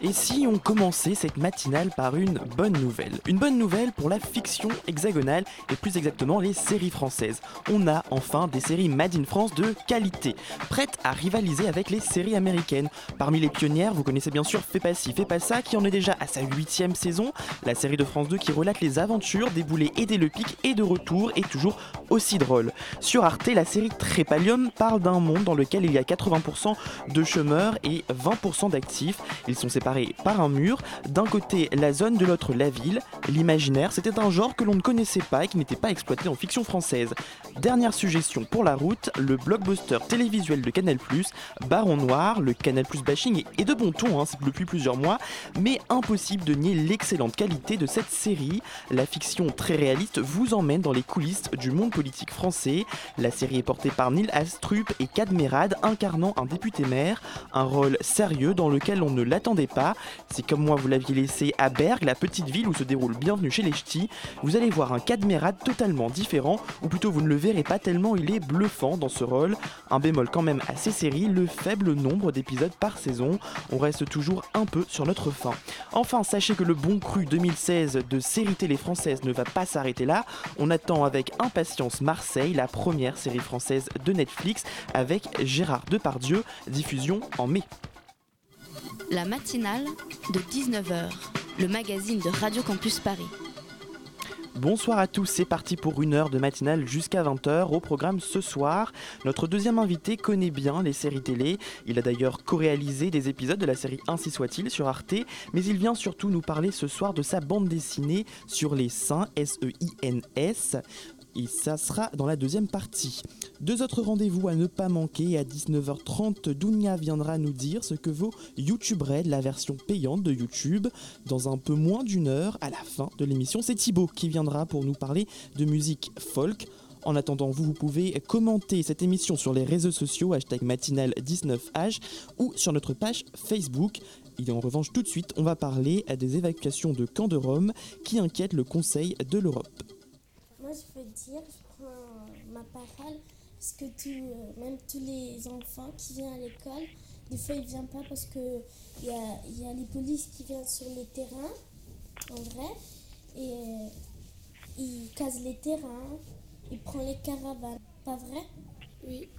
Et si on commençait cette matinale par une bonne nouvelle? Une bonne nouvelle pour la fiction hexagonale et plus exactement les séries françaises. On a enfin des séries Made in France de qualité, prêtes à rivaliser avec les séries américaines. Parmi les pionnières, vous connaissez bien sûr Fais pas ci, fais pas ça, qui en est déjà à sa huitième saison. La série de France 2 qui relate les aventures des boulets et des le pic et de retour est toujours aussi drôle. Sur Arte, la série Trépalium parle d'un monde dans lequel il y a 80% de chômeurs et 20% d'actifs. Ils sont séparés par un mur. D'un côté la zone, de l'autre la ville. L'imaginaire, c'était un genre que l'on ne connaissait pas et qui n'était pas exploité en fiction française. Dernière suggestion pour la route, le blockbuster télévisuel de Canal+, Baron Noir, le Canal+ bashing est de bon ton hein, depuis plusieurs mois, mais impossible de nier l'excellente qualité de cette série. La fiction très réaliste vous emmène dans les coulisses du monde politique français. La série est portée par Neil Astrup et Cadmerade incarnant un député maire, un rôle sérieux dans lequel on ne l'attendait pas. C'est comme moi vous l'aviez laissé à Berg, la petite ville où se déroule Bienvenue chez les Ch'tis. Vous allez voir un Cadmerade totalement différent, ou plutôt vous ne le verrez pas tellement il est bluffant dans ce rôle. Un bémol quand même à ces le faible nombre d'épisodes par saison. On reste toujours un peu sur notre fin. Enfin, sachez que le bon cru 2016 de série télé française ne va pas s'arrêter là. On attend avec impatience Marseille, la première série française de Netflix, avec Gérard Depardieu, diffusion en mai. La matinale de 19h, le magazine de Radio Campus Paris. Bonsoir à tous, c'est parti pour une heure de matinale jusqu'à 20h. Au programme ce soir, notre deuxième invité connaît bien les séries télé. Il a d'ailleurs co-réalisé des épisodes de la série Ainsi soit-il sur Arte, mais il vient surtout nous parler ce soir de sa bande dessinée sur les seins, S-E-I-N-S. Et ça sera dans la deuxième partie. Deux autres rendez-vous à ne pas manquer. À 19h30, Dounia viendra nous dire ce que vaut YouTube Red, la version payante de YouTube. Dans un peu moins d'une heure, à la fin de l'émission, c'est Thibaut qui viendra pour nous parler de musique folk. En attendant, vous, vous pouvez commenter cette émission sur les réseaux sociaux, hashtag matinale19h, ou sur notre page Facebook. Et en revanche, tout de suite, on va parler des évacuations de camps de Rome qui inquiètent le Conseil de l'Europe. Moi, je veux dire, je prends ma parole, parce que euh, même tous les enfants qui viennent à l'école, des fois, ils ne viennent pas parce qu'il y a, y a les polices qui viennent sur les terrains, en vrai, et euh, ils cassent les terrains, ils prennent les caravanes. Pas vrai? Oui.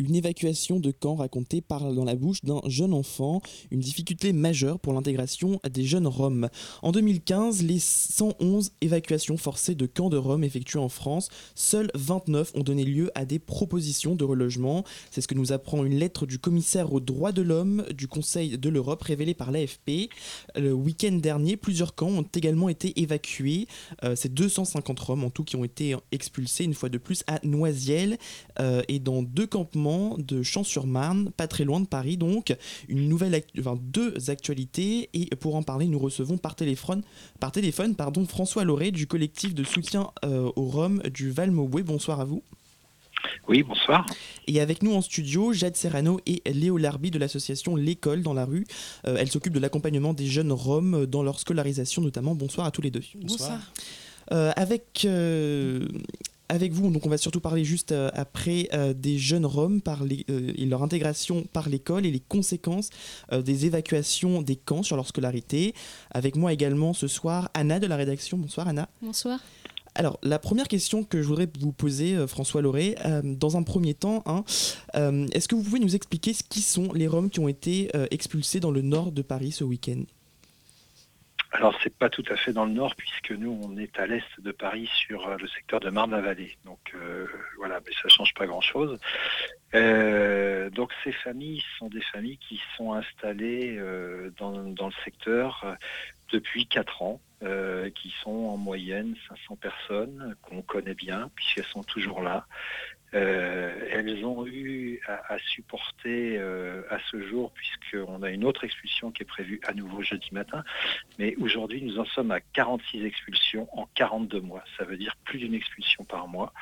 Une évacuation de camp racontée par dans la bouche d'un jeune enfant, une difficulté majeure pour l'intégration des jeunes Roms. En 2015, les 111 évacuations forcées de camps de Roms effectuées en France, seules 29 ont donné lieu à des propositions de relogement. C'est ce que nous apprend une lettre du commissaire aux droits de l'homme du Conseil de l'Europe révélée par l'AFP. Le week-end dernier, plusieurs camps ont également été évacués. Euh, C'est 250 Roms en tout qui ont été expulsés une fois de plus à Noisiel euh, et dans deux campements de Champs-sur-Marne, pas très loin de Paris donc. Une nouvelle actu- enfin, deux actualités et pour en parler, nous recevons par téléphone, par téléphone pardon, François Lauré du collectif de soutien euh, aux Roms du Val-Maubué. Bonsoir à vous. Oui, bonsoir. Et avec nous en studio, Jade Serrano et Léo Larbi de l'association L'école dans la rue. Euh, elle s'occupe de l'accompagnement des jeunes Roms dans leur scolarisation notamment. Bonsoir à tous les deux. Bonsoir. Euh, avec, euh, avec vous, donc on va surtout parler juste euh, après euh, des jeunes Roms par les- euh, et leur intégration par l'école et les conséquences des évacuations des camps sur leur scolarité. Avec moi également ce soir, Anna de la rédaction. Bonsoir Anna. Bonsoir. Alors, la première question que je voudrais vous poser, François Lauré, dans un premier temps, hein, est-ce que vous pouvez nous expliquer ce qui sont les Roms qui ont été expulsés dans le nord de Paris ce week-end? Alors, c'est pas tout à fait dans le nord, puisque nous, on est à l'est de Paris, sur euh, le secteur de Marne-la-Vallée. Donc, euh, voilà, mais ça change pas grand-chose. Euh, donc, ces familles sont des familles qui sont installées dans, dans le secteur depuis quatre ans, qui sont en moyenne 500 personnes qu'on connaît bien, puisqu'elles sont toujours là. Elles ont eu à, supporter à ce jour, puisqu'on a une autre expulsion qui est prévue à nouveau jeudi matin, mais aujourd'hui nous en sommes à 46 expulsions en 42 mois. Ça veut dire plus d'une expulsion par mois.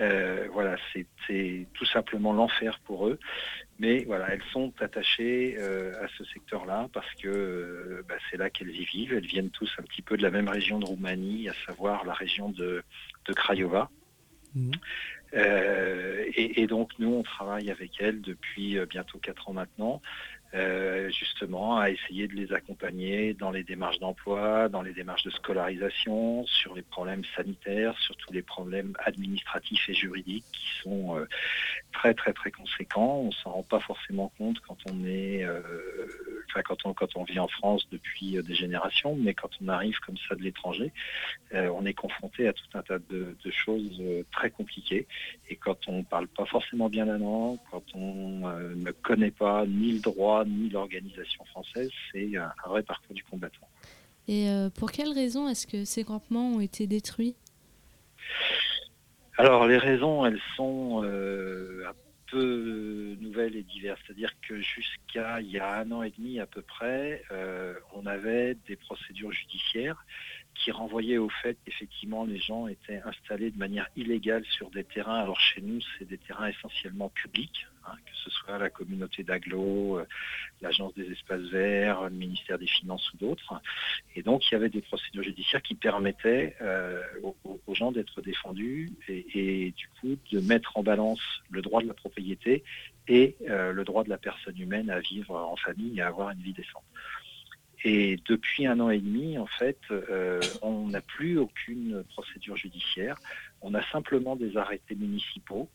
Euh, voilà, c'est tout simplement l'enfer pour eux. Mais voilà, elles sont attachées euh, à ce secteur-là parce que euh, bah, c'est là qu'elles y vivent. Elles viennent tous un petit peu de la même région de Roumanie, à savoir la région de, Craiova. Mhm. et, donc nous, on travaille avec elles depuis bientôt quatre ans maintenant. Euh, justement à essayer de les accompagner dans les démarches d'emploi, dans les démarches de scolarisation, sur les problèmes sanitaires, sur tous les problèmes administratifs et juridiques qui sont euh, très très très conséquents. On s'en rend pas forcément compte quand on est, euh, quand on quand on vit en France depuis des générations, mais quand on arrive comme ça de l'étranger, on est confronté à tout un tas de, choses très compliquées. Et quand on parle pas forcément bien la langue, quand on ne connaît pas ni le droit ni l'organisation française, c'est un, vrai parcours du combattant. Et euh, pour quelles raisons est-ce que ces campements ont été détruits? Alors les raisons, elles sont euh, un peu nouvelles et diverses. C'est-à-dire que jusqu'à il y a un an et demi à peu près, euh, on avait des procédures judiciaires qui renvoyaient au fait qu'effectivement les gens étaient installés de manière illégale sur des terrains. Alors chez nous, c'est des terrains essentiellement publics, Hein, que ce soit la communauté d'Aglo, euh, l'Agence des espaces verts, le ministère des Finances ou d'autres. Et donc il y avait des procédures judiciaires qui permettaient euh, aux, gens d'être défendus et, du coup de mettre en balance le droit de la propriété et euh, le droit de la personne humaine à vivre en famille et à avoir une vie décente. Et depuis un an et demi, en fait, on n'a plus aucune procédure judiciaire. On a simplement des arrêtés municipaux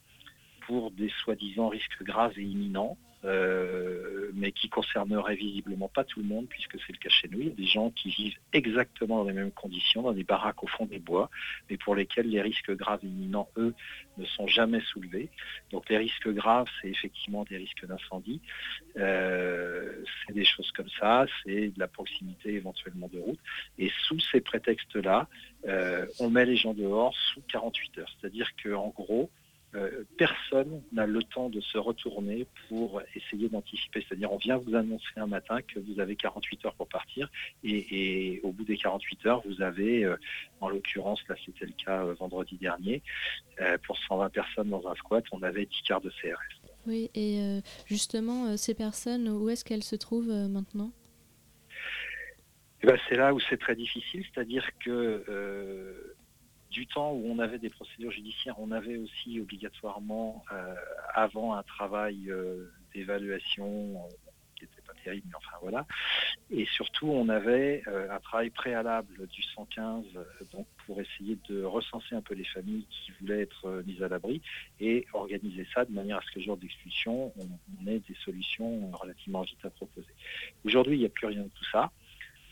pour des soi-disant risques graves et imminents, euh, mais qui concerneraient visiblement pas tout le monde, puisque c'est le cas chez nous. Il y a des gens qui vivent exactement dans les mêmes conditions, dans des baraques au fond des bois, mais pour lesquels les risques graves imminents, eux, ne sont jamais soulevés. Donc les risques graves, c'est effectivement des risques d'incendie, euh, c'est des choses comme ça, c'est de la proximité éventuellement de route. Et sous ces prétextes-là, euh, on met les gens dehors sous 48 heures. C'est-à-dire qu'en gros, euh, personne n'a le temps de se retourner pour essayer d'anticiper. C'est-à-dire, on vient vous annoncer un matin que vous avez 48 heures pour partir, et, au bout des 48 heures, vous avez, euh, en l'occurrence, là c'était le cas euh, vendredi dernier, pour 120 personnes dans un squat, on avait 10 quarts de CRS. Oui, et justement, ces personnes, où est-ce qu'elles se trouvent maintenant? Eh ben, C'est là où c'est très difficile, c'est-à-dire que du temps où on avait des procédures judiciaires, on avait aussi obligatoirement, euh, avant un travail euh, d'évaluation qui n'était pas terrible, mais enfin voilà. Et surtout, on avait euh, un travail préalable du 115 donc pour essayer de recenser un peu les familles qui voulaient être mises à l'abri et organiser ça de manière à ce que le jour d'expulsion, on, ait des solutions relativement vite à proposer. Aujourd'hui, il n'y a plus rien de tout ça.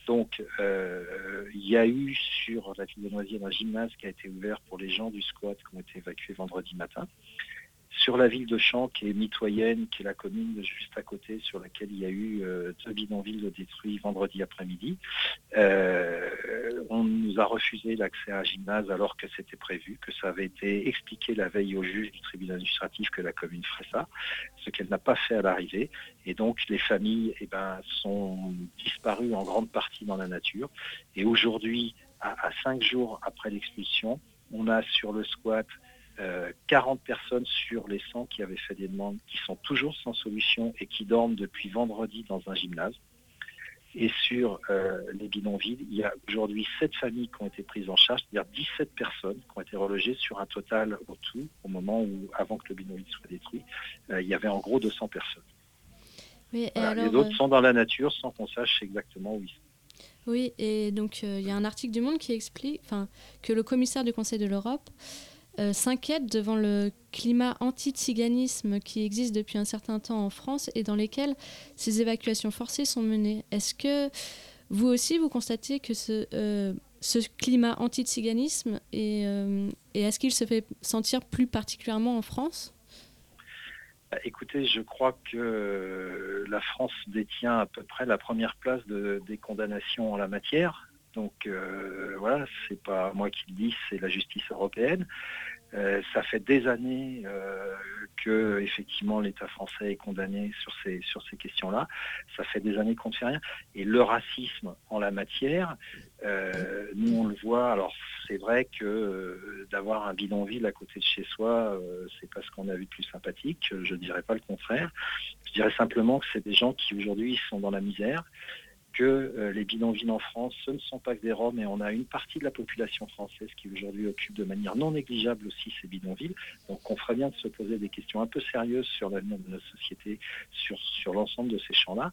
Donc, euh, il y a eu sur la ville de Noisy un gymnase qui a été ouvert pour les gens du squat qui ont été évacués vendredi matin sur la ville de Champs, qui est mitoyenne, qui est la commune juste à côté, sur laquelle il y a eu euh, deux bidonvilles détruits vendredi après-midi. Euh, on nous a refusé l'accès à un gymnase alors que c'était prévu, que ça avait été expliqué la veille au juge du tribunal administratif que la commune ferait ça, ce qu'elle n'a pas fait à l'arrivée. Et donc les familles eh ben, sont disparues en grande partie dans la nature. Et aujourd'hui, à cinq jours après l'expulsion, on a sur le squat 40 euh, personnes sur les 100 qui avaient fait des demandes, qui sont toujours sans solution et qui dorment depuis vendredi dans un gymnase. Et sur euh, les bidonvilles, il y a aujourd'hui 7 familles qui ont été prises en charge, c'est-à-dire 17 personnes qui ont été relogées sur un total au tout, au moment où, avant que le bidonville soit détruit, euh, il y avait en gros 200 personnes. les autres sont dans la nature sans qu'on sache exactement où ils sont. Oui, et donc il y a un article du Monde qui explique que le commissaire du Conseil de l'Europe euh, s'inquiète devant le climat anti-tsiganisme qui existe depuis un certain temps en France et dans lesquels ces évacuations forcées sont menées. Est-ce que vous aussi, vous constatez que ce, euh, climat anti-tsiganisme euh, et est-ce qu'il se fait sentir plus particulièrement en France? Bah, Écoutez, je crois que la France détient à peu près la première place des condamnations en la matière. Donc euh, voilà, c'est pas moi qui le dis, c'est la justice européenne. ça fait des années que effectivement l'État français est condamné sur ces, sur ces questions-là. Ça fait des années qu'on ne fait rien. Et le racisme en la matière, euh, nous on le voit. Alors c'est vrai que euh, d'avoir un bidonville à côté de chez soi, euh, c'est pas ce qu'on a vu de plus sympathique. Je ne dirais pas le contraire. Je dirais simplement que c'est des gens qui aujourd'hui sont dans la misère que euh, les bidonvilles en France, ce ne sont pas que des Roms, et on a une partie de la population française qui aujourd'hui occupe de manière non négligeable aussi ces bidonvilles. Donc on ferait bien de se poser des questions un peu sérieuses sur l'avenir de notre société, sur, sur l'ensemble de ces champs-là,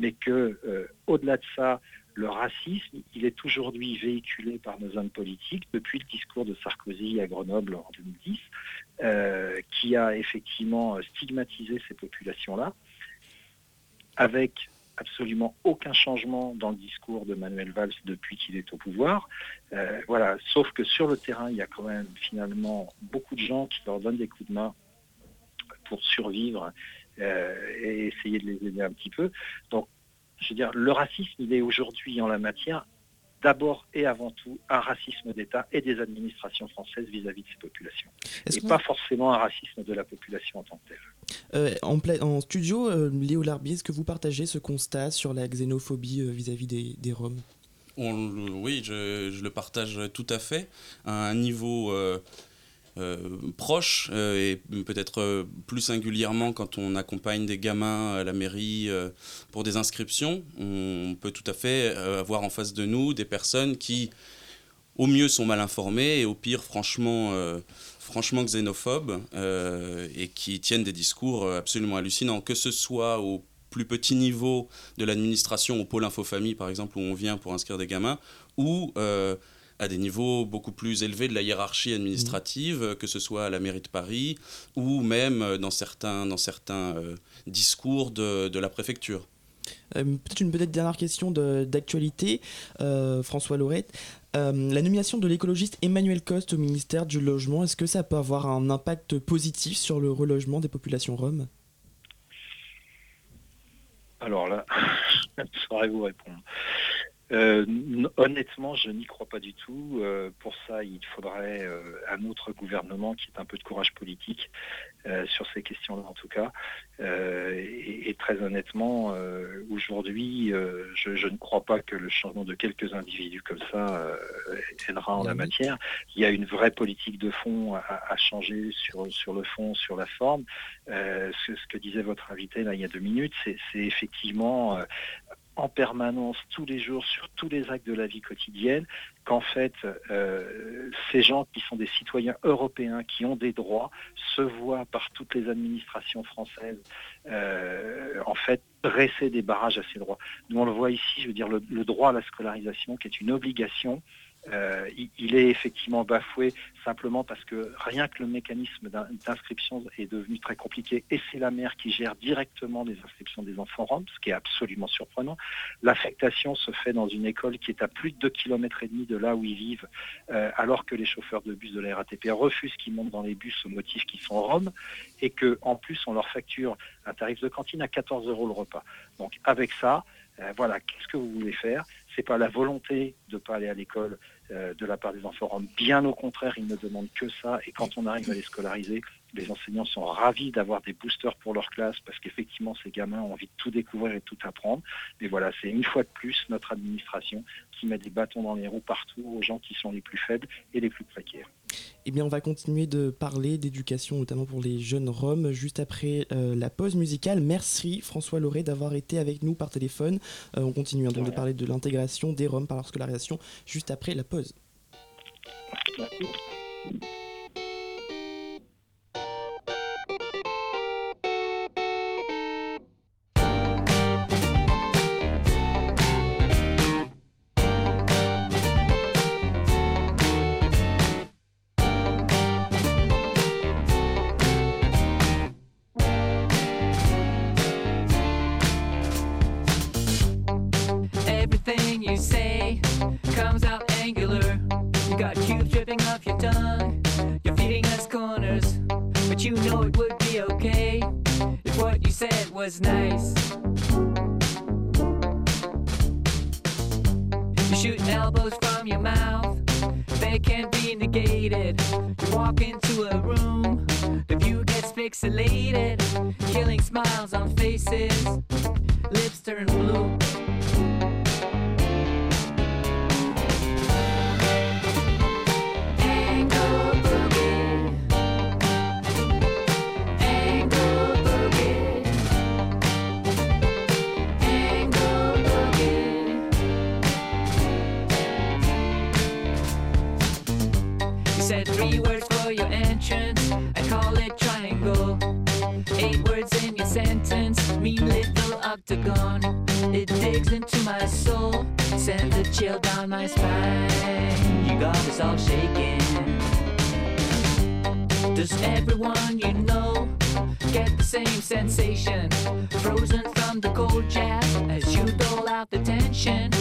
mais que euh, au-delà de ça, le racisme, il est aujourd'hui véhiculé par nos hommes politiques depuis le discours de Sarkozy à Grenoble en 2010, euh, qui a effectivement stigmatisé ces populations-là, avec absolument aucun changement dans le discours de Manuel Valls depuis qu'il est au pouvoir. Euh, voilà, sauf que sur le terrain, il y a quand même finalement beaucoup de gens qui leur donnent des coups de main pour survivre euh, et essayer de les aider un petit peu. Donc, je veux dire, le racisme, il est aujourd'hui en la matière d'abord et avant tout un racisme d'État et des administrations françaises vis-à-vis de ces populations. Et pas forcément un racisme de la population en tant que telle. Euh, en, en, studio, euh, Léo Larbier, est-ce que vous partagez ce constat sur la xénophobie euh, vis-à-vis des, des, Roms? Oui, je, je, le partage tout à fait. À un niveau proche, et peut-être plus singulièrement quand on accompagne des gamins à la mairie pour des inscriptions, on peut tout à fait avoir en face de nous des personnes qui, au mieux, sont mal informées et au pire, franchement franchement xénophobes euh, et qui tiennent des discours euh, absolument hallucinants, que ce soit au plus petit niveau de l'administration, au pôle info-famille par exemple, où on vient pour inscrire des gamins, ou euh, à des niveaux beaucoup plus élevés de la hiérarchie administrative, mmh. que ce soit à la mairie de Paris, ou même dans certains, dans certains discours de, de la préfecture. peut-être une peut-être dernière question d'actualité, François Laurette. Euh, la nomination de l'écologiste Emmanuel Coste au ministère du Logement, est-ce que ça peut avoir un impact positif sur le relogement des populations roms? Alors là, je ne saurais vous répondre. Euh, honnêtement, je n'y crois pas du tout. Euh, pour ça, il faudrait euh, un autre gouvernement qui ait un peu de courage politique sur ces questions-là, en tout cas. Et, très honnêtement, aujourd'hui, je, ne crois pas que le changement de quelques individus comme ça aidera en la matière. Il y a une vraie politique de fond à, changer sur, sur le fond, sur la forme. Ce, ce, que disait votre invité là il y a deux minutes, c'est effectivement en permanence, tous les jours, sur tous les actes de la vie quotidienne, qu'en fait, euh, ces gens qui sont des citoyens européens, qui ont des droits, se voient par toutes les administrations françaises, euh, en fait, dresser des barrages à ces droits. Nous, on le voit ici, je veux dire, le droit à la scolarisation, qui est une obligation, euh, il, est effectivement bafoué simplement parce que rien que le mécanisme d'inscription est devenu très compliqué et c'est la mère qui gère directement les inscriptions des enfants roms, ce qui est absolument surprenant. L'affectation se fait dans une école qui est à plus de 2 km et demi de là où ils vivent, euh, alors que les chauffeurs de bus de la RATP refusent qu'ils montent dans les bus au motif qu'ils sont roms et qu'en plus on leur facture un tarif de cantine à 14 euros le repas. Donc avec ça, euh, voilà, qu'est-ce que vous voulez faire? C'est pas la volonté de pas aller à l'école euh, de la part des enfants Bien au contraire, ils ne demandent que ça. Et quand on arrive à les scolariser, les enseignants sont ravis d'avoir des boosters pour leur classe parce qu'effectivement, ces gamins ont envie de tout découvrir et de tout apprendre. Mais voilà, c'est une fois de plus notre administration qui met des bâtons dans les roues partout aux gens qui sont les plus faibles et les plus précaires. Eh bien, on va continuer de parler d'éducation, notamment pour les jeunes Roms, juste après euh, la pause musicale. Merci François Lauré d'avoir été avec nous par téléphone. Euh, on continue hein, donc de parler de l'intégration des Roms par leur scolarisation juste après la pause. Merci.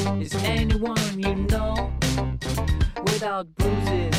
Is anyone you know without bruises?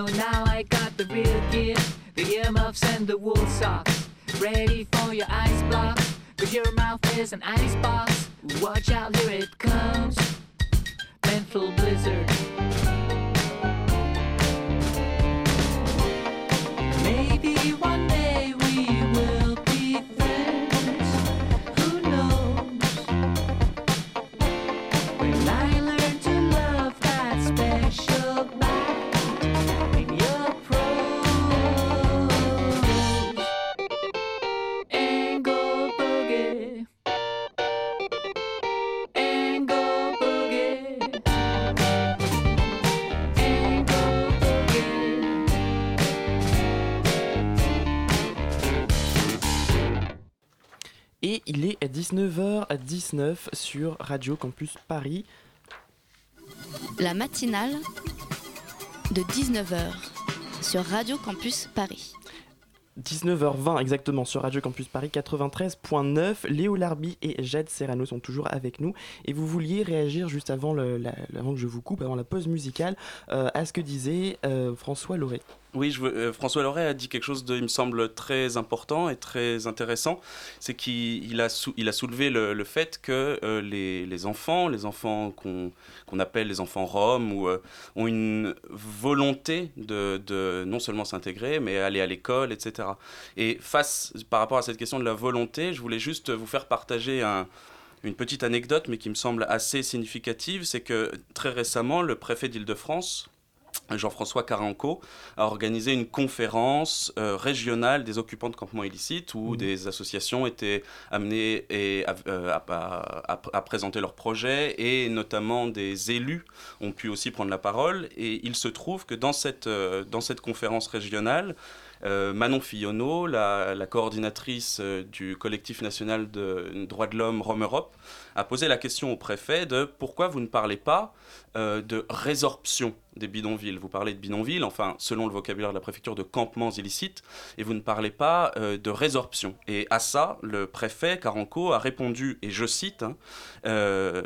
Know now I got the real gear, the earmuffs and the wool socks, ready for your ice blocks. but your mouth is an ice box. Watch out, here it comes. Mental blizzard. 19h19 sur Radio Campus Paris. La matinale de 19h sur Radio Campus Paris. 19h20 exactement sur Radio Campus Paris 93.9. Léo Larbi et Jade Serrano sont toujours avec nous. Et vous vouliez réagir juste avant, le, avant que je vous coupe, avant la pause musicale, euh, à ce que disait euh, François Lauré. Oui, euh, François Loret a dit quelque chose de, il me semble, très important et très intéressant. C'est qu'il il a, soulevé le, fait que euh, les, enfants, les enfants qu'on appelle les enfants roms, euh, ont une volonté de, non seulement s'intégrer, mais aller à l'école, etc. Et face, par rapport à cette question de la volonté, je voulais juste vous faire partager un, une petite anecdote, mais qui me semble assez significative, c'est que très récemment, le préfet d'Île-de-France, Jean-François Caranco, a organisé une conférence euh, régionale des occupants de campements illicites où Mhm. des associations étaient amenées et à, euh, à- à- à- à présenter leurs projets et notamment des élus ont pu aussi prendre la parole. Et il se trouve que dans cette, euh, dans cette conférence régionale, Manon Fillonneau, la, la coordinatrice du collectif national de droits de l'homme Rome Europe, a posé la question au préfet de pourquoi vous ne parlez pas euh, de résorption des bidonvilles? Vous parlez de bidonvilles, enfin, selon le vocabulaire de la préfecture, de campements illicites, et vous ne parlez pas euh, de résorption. Et à ça, le préfet Caranco a répondu, et je cite, hein, euh,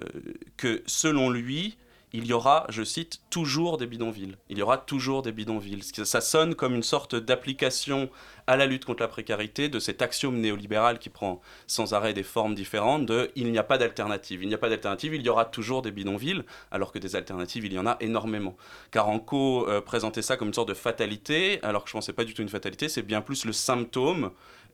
que selon lui, il y aura, je cite, toujours des bidonvilles. Il y aura toujours des bidonvilles. Ça sonne comme une sorte d'application à la lutte contre la précarité de cet axiome néolibéral qui prend sans arrêt des formes différentes de il n'y a pas d'alternative. Il n'y a pas d'alternative, il y aura toujours des bidonvilles, alors que des alternatives, il y en a énormément. Caranco euh, présentait ça comme une sorte de fatalité, alors que je ce n'est pas du tout une fatalité, c'est bien plus le symptôme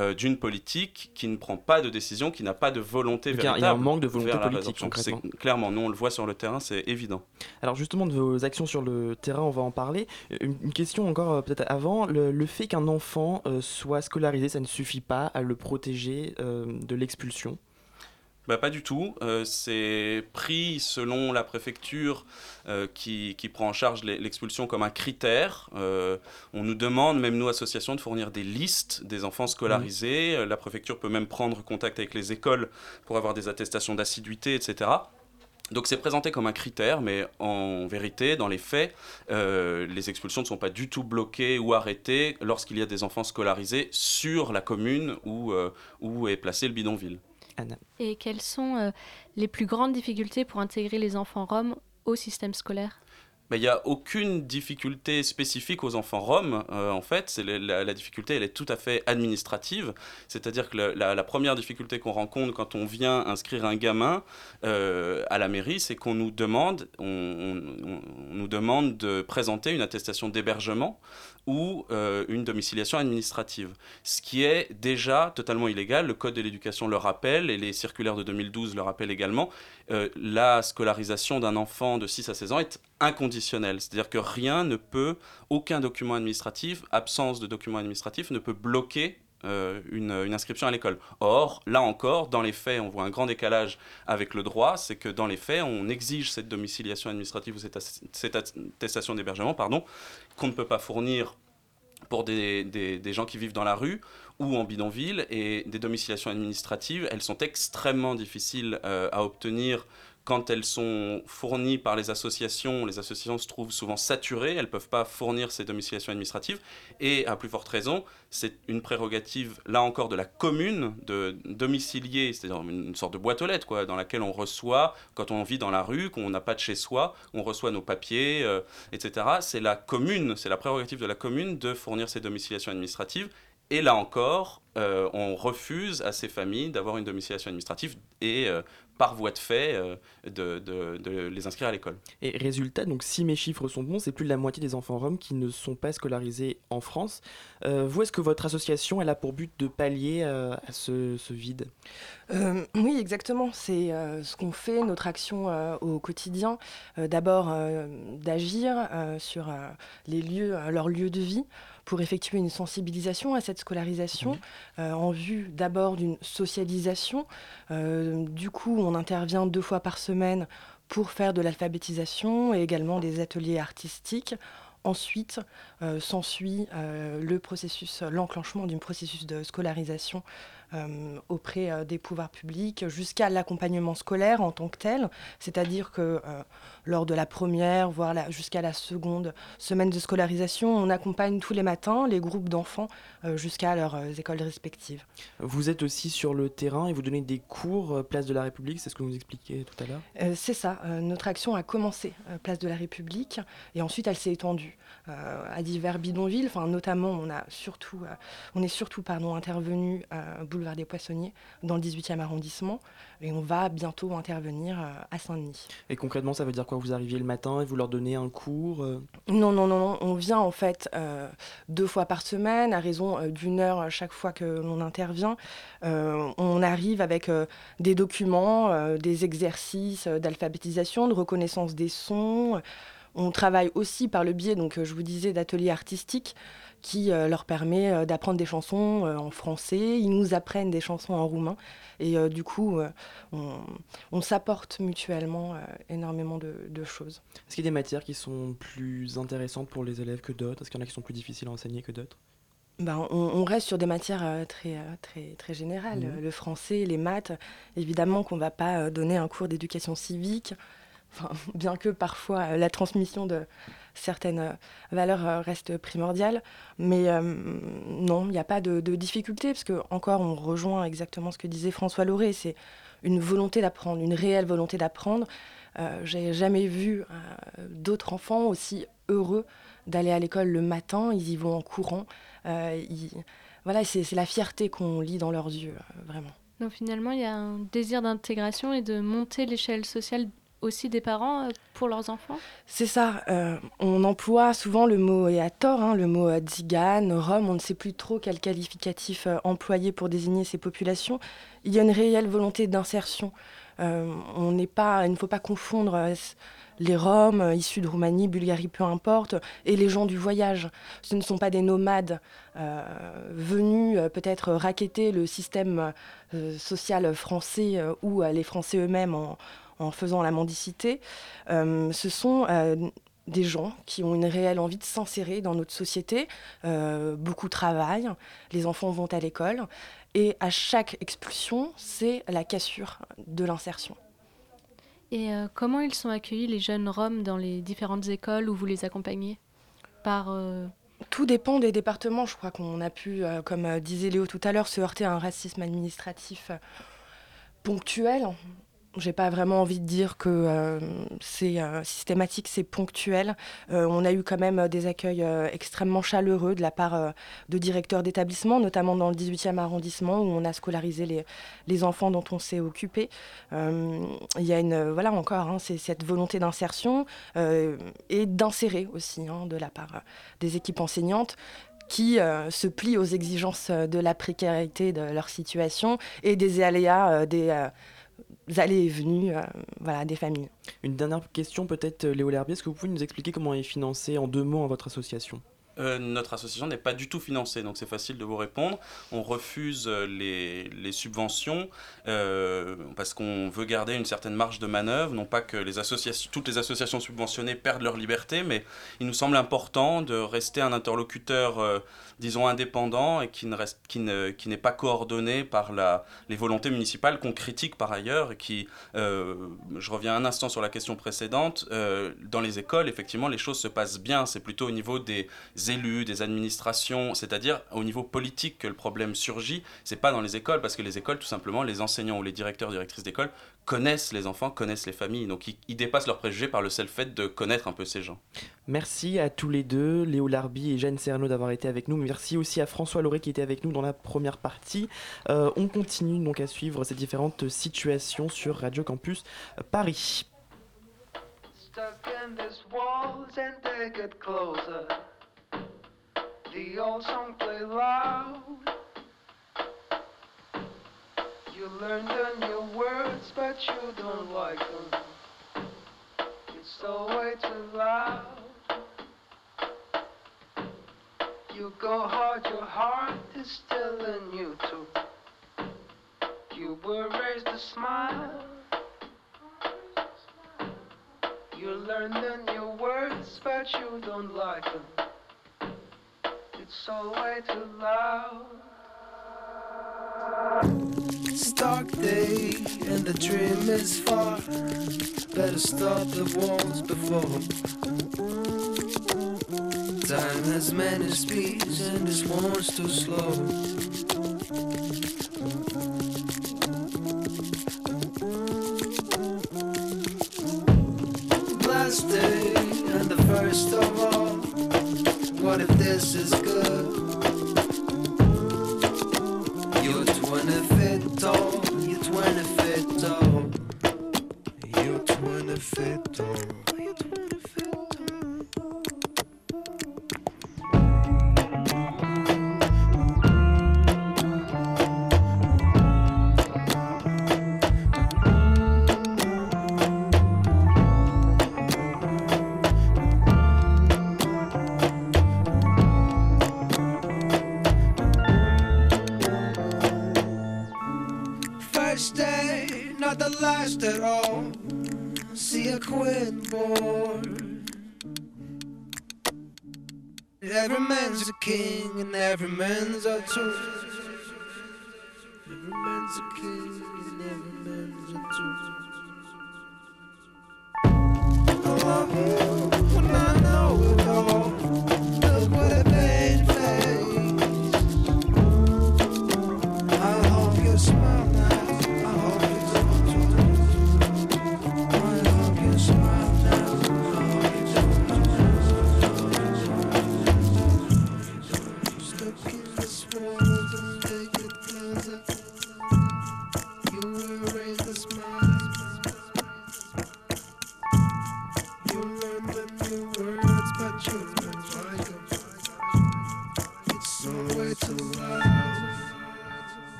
euh, d'une politique qui ne prend pas de décision, qui n'a pas de volonté Donc, véritable. il y a un manque de volonté politique, concrètement. Clairement, nous on le voit sur le terrain, c'est évident. Alors justement de vos actions sur le terrain, on va en parler. Une, une question encore euh, peut-être avant, le, le fait qu'un enfant euh, soit scolarisé, ça ne suffit pas à le protéger euh, de l'expulsion? Bah, Pas du tout. Euh, c'est pris selon la préfecture euh, qui, qui, prend en charge l'expulsion comme un critère. Euh, on nous demande, même nous, associations, de fournir des listes des enfants scolarisés. Mmh. La préfecture peut même prendre contact avec les écoles pour avoir des attestations d'assiduité, etc. Donc c'est présenté comme un critère, mais en vérité, dans les faits, euh, les expulsions ne sont pas du tout bloquées ou arrêtées lorsqu'il y a des enfants scolarisés sur la commune où, euh, où est placé le bidonville. Anna. Et quelles sont euh, les plus grandes difficultés pour intégrer les enfants roms au système scolaire? Il n'y a aucune difficulté spécifique aux enfants roms. Euh, en fait, c'est la, la, difficulté, elle est tout à fait administrative. C'est-à-dire que la, la, première difficulté qu'on rencontre quand on vient inscrire un gamin euh, à la mairie, c'est qu'on nous demande, on, on, on, nous demande de présenter une attestation d'hébergement ou euh, une domiciliation administrative, ce qui est déjà totalement illégal. Le Code de l'éducation le rappelle et les circulaires de 2012 le rappellent également. Euh, la scolarisation d'un enfant de 6 à 16 ans est inconditionnelle, c'est-à-dire que rien ne peut, aucun document administratif, absence de document administratif ne peut bloquer euh, une, inscription à l'école. Or, là encore, dans les faits, on voit un grand décalage avec le droit, c'est que dans les faits, on exige cette domiciliation administrative ou cette, attestation d'hébergement, pardon, qu'on ne peut pas fournir pour des, gens qui vivent dans la rue ou en bidonville et des domiciliations administratives, elles sont extrêmement difficiles euh, à obtenir quand elles sont fournies par les associations, les associations se trouvent souvent saturées, elles ne peuvent pas fournir ces domiciliations administratives. Et à plus forte raison, c'est une prérogative, là encore, de la commune de domicilier, c'est-à-dire une sorte de boîte aux lettres, quoi, dans laquelle on reçoit, quand on vit dans la rue, qu'on n'a pas de chez soi, on reçoit nos papiers, euh, etc. C'est la commune, c'est la prérogative de la commune de fournir ces domiciliations administratives. Et là encore, euh, on refuse à ces familles d'avoir une domiciliation administrative et euh, par voie de fait euh, de, de, de, les inscrire à l'école. Et résultat, donc si mes chiffres sont bons, c'est plus de la moitié des enfants roms qui ne sont pas scolarisés en France. Euh, vous, est-ce que votre association elle a pour but de pallier euh, à ce, ce vide? Euh, Oui, exactement. C'est euh, ce qu'on fait, notre action euh, au quotidien. D'abord, d'agir sur les lieux, leurs lieux de vie pour effectuer une sensibilisation à cette scolarisation mmh. en vue d'abord d'une socialisation. du coup, on intervient deux fois par semaine pour faire de l'alphabétisation et également des ateliers artistiques. Ensuite, euh, s'ensuit euh, le processus, l'enclenchement d'un processus de scolarisation euh, auprès euh, des pouvoirs publics jusqu'à l'accompagnement scolaire en tant que tel. C'est-à-dire que euh, lors de la première, voire jusqu'à la seconde semaine de scolarisation, on accompagne tous les matins les groupes d'enfants euh, jusqu'à leurs euh, écoles respectives. Vous êtes aussi sur le terrain et vous donnez des cours euh, Place de la République, c'est ce que vous expliquiez tout à l'heure? C'est ça, notre action a commencé Place de la République et ensuite elle s'est étendue à divers bidonvilles, enfin, notamment on, a surtout, on est surtout pardon, intervenu à boulevard des Poissonniers dans le 18e arrondissement et on va bientôt intervenir à Saint-Denis. Et concrètement ça veut dire quoi? Vous arriviez le matin et vous leur donnez un cours Non, non, non, non. on vient en fait euh, deux fois par semaine à raison euh, d'une heure chaque fois que l'on intervient. Euh, on arrive avec euh, des documents, euh, des exercices d'alphabétisation, de reconnaissance des sons. On travaille aussi par le biais, donc je vous disais, d'ateliers artistiques qui euh, leur permet euh, d'apprendre des chansons euh, en français. Ils nous apprennent des chansons en roumain. Et du coup, on, on s'apporte mutuellement énormément de, de choses. Est-ce qu'il y a des matières qui sont plus intéressantes pour les élèves que d'autres? Est-ce qu'il y en a qui sont plus difficiles à enseigner que d'autres? Ben, on, on, reste sur des matières très, très, très générales. Mmh. Le français, les maths. Évidemment qu'on ne va pas donner un cours d'éducation civique, bien que parfois la transmission de certaines valeurs restent primordiales. Mais euh, non, il n'y a pas de, difficulté, parce que, encore, on rejoint exactement ce que disait François Lauré c'est une volonté d'apprendre, une réelle volonté d'apprendre. Euh, J'ai jamais vu euh, d'autres enfants aussi heureux d'aller à l'école le matin, ils y vont en courant. Euh. Voilà, c'est la fierté qu'on lit dans leurs yeux, euh, vraiment. Donc finalement, il y a un désir d'intégration et de monter l'échelle sociale aussi des parents euh, pour leurs enfants? C'est ça. Euh, on emploie souvent le mot, et à tort, hein, le mot tzigane, rome. On ne sait plus trop quel qualificatif euh, employer pour désigner ces populations. Il y a une réelle volonté d'insertion on n'est pas, il ne faut pas confondre les Roms issus de Roumanie, Bulgarie, peu importe, et les gens du voyage. Ce ne sont pas des nomades venus peut-être raqueter le système social français ou les Français eux-mêmes en, en, faisant la mendicité. ce sont des gens qui ont une réelle envie de s'insérer dans notre société. Euh, beaucoup travaillent, les enfants vont à l'école, et à chaque expulsion, c'est la cassure de l'insertion. Et euh, comment ils sont accueillis, les jeunes Roms, dans les différentes écoles où vous les accompagnez? Par. Euh, Tout dépend des départements. Je crois qu'on a pu, comme disait Léo tout à l'heure, se heurter à un racisme administratif ponctuel j'ai pas vraiment envie de dire que euh, c'est euh, systématique, c'est ponctuel. Euh, on a eu quand même des accueils extrêmement chaleureux de la part de directeurs d'établissements, notamment dans le 18e arrondissement où on a scolarisé les, les enfants dont on s'est occupé. Il y a une, voilà encore, hein, c'est cette volonté d'insertion et d'insérer aussi hein, de la part des équipes enseignantes qui se plient aux exigences de la précarité de leur situation et des aléas des allées et venues euh, voilà, des familles. Une dernière question peut-être, Léo L'Herbier, est-ce que vous pouvez nous expliquer comment est financée en deux mots votre association? Euh, notre association n'est pas du tout financée, donc c'est facile de vous répondre. On refuse euh, les, les subventions euh, parce qu'on veut garder une certaine marge de manœuvre, non pas que les associations, toutes les associations subventionnées perdent leur liberté, mais il nous semble important de rester un interlocuteur, disons, indépendant et qui, ne reste, qui, ne, qui n'est pas coordonné par la, les volontés municipales qu'on critique par ailleurs et qui, je reviens un instant sur la question précédente, dans les écoles, effectivement, les choses se passent bien, c'est plutôt au niveau des élus, des administrations, c'est-à-dire au niveau politique que le problème surgit. C'est pas dans les écoles, parce que les écoles, tout simplement, les enseignants ou les directeurs, directrices d'école connaissent les enfants, connaissent les familles. Donc ils, dépassent leurs préjugés par le seul fait de connaître un peu ces gens. Merci à tous les deux, Léo Larbi et Jeanne Serno d'avoir été avec nous. Merci aussi à François Lauré qui était avec nous dans la première partie. Euh, on continue donc à suivre ces différentes situations sur Radio Campus Paris. You learn the new words, but you don't like them. It's so way too loud. You go hard, your heart is still in you too. You were raised to smile. You learn the new words, but you don't like them it's all way too loud. Stark day and the dream is far. Better stop the walls before. Time has many speeds and this one's too slow. Last day and the first of all. What if this is good? You're 20 feet tall, you're 20 Every man's a king and every man's a tool. Every man's a king and every man's a tool. I uh-huh.